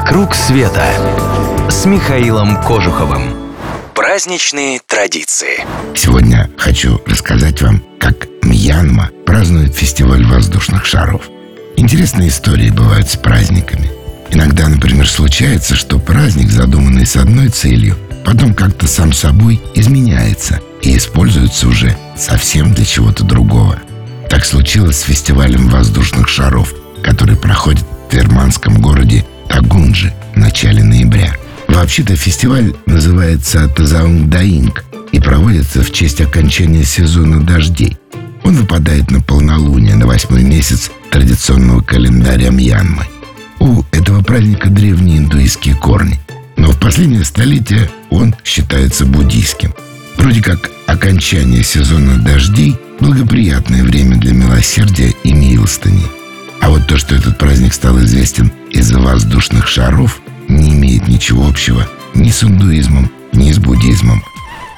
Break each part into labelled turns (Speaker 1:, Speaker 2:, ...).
Speaker 1: «Вокруг света» с Михаилом Кожуховым. Праздничные традиции.
Speaker 2: Сегодня хочу рассказать вам, как Мьянма празднует фестиваль воздушных шаров. Интересные истории бывают с праздниками. Иногда, например, случается, что праздник, задуманный с одной целью, потом как-то сам собой изменяется и используется уже совсем для чего-то другого. Так случилось с фестивалем воздушных шаров, который проходит в верманском городе Тагунджи в начале ноября. Вообще-то фестиваль называется Тазаунг-Даинг и проводится в честь окончания сезона дождей. Он выпадает на полнолуние на восьмой месяц традиционного календаря Мьянмы. У этого праздника древние индуистские корни, но в последнее столетие он считается буддийским. Вроде как окончание сезона дождей – благоприятное время для милосердия и милостыни. А вот то, что этот праздник стал известен воздушных шаров, не имеет ничего общего ни с индуизмом, ни с буддизмом.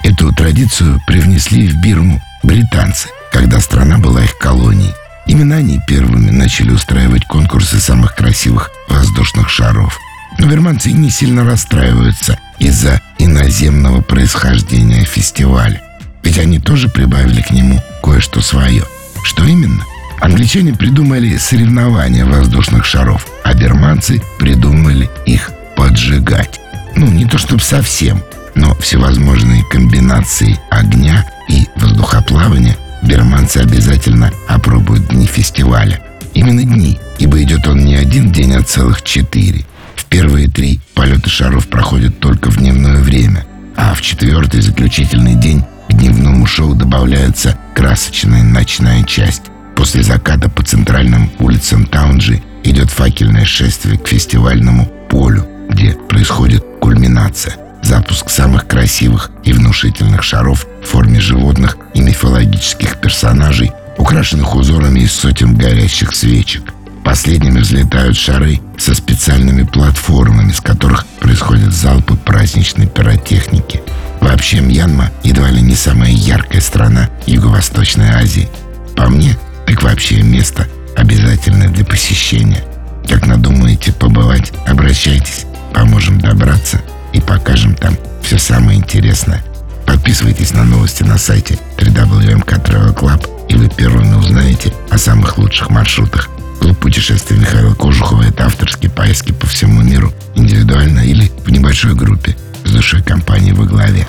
Speaker 2: Эту традицию привнесли в Бирму британцы, когда страна была их колонией. Именно они первыми начали устраивать конкурсы самых красивых воздушных шаров. Но верманцы не сильно расстраиваются из-за иноземного происхождения фестиваля. Ведь они тоже прибавили к нему кое-что свое. Что именно? Англичане придумали соревнования воздушных шаров, а берманцы придумали их поджигать. Ну, не то чтобы совсем, но всевозможные комбинации огня и воздухоплавания берманцы обязательно опробуют дни фестиваля. Именно дни, ибо идет он не один день, а целых четыре. В первые три полеты шаров проходят только в дневное время, а в четвертый заключительный день к дневному шоу добавляется красочная ночная часть. После заката по центральным улицам Таунджи идет факельное шествие к фестивальному полю, где происходит кульминация. Запуск самых красивых и внушительных шаров в форме животных и мифологических персонажей, украшенных узорами из сотен горящих свечек. Последними взлетают шары со специальными платформами, с которых происходят залпы праздничной пиротехники. Вообще Мьянма едва ли не самая яркая страна Юго-Восточной Азии. По мне, так вообще место обязательное для посещения. Как надумаете побывать, обращайтесь, поможем добраться и покажем там все самое интересное. Подписывайтесь на новости на сайте www.mk Travel Club, и вы первыми узнаете о самых лучших маршрутах. Клуб путешествий Михаила Кожухова – это авторские поездки по всему миру, индивидуально или в небольшой группе, с душой компании во главе.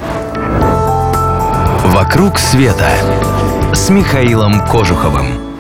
Speaker 1: «Вокруг света» с Михаилом Кожуховым.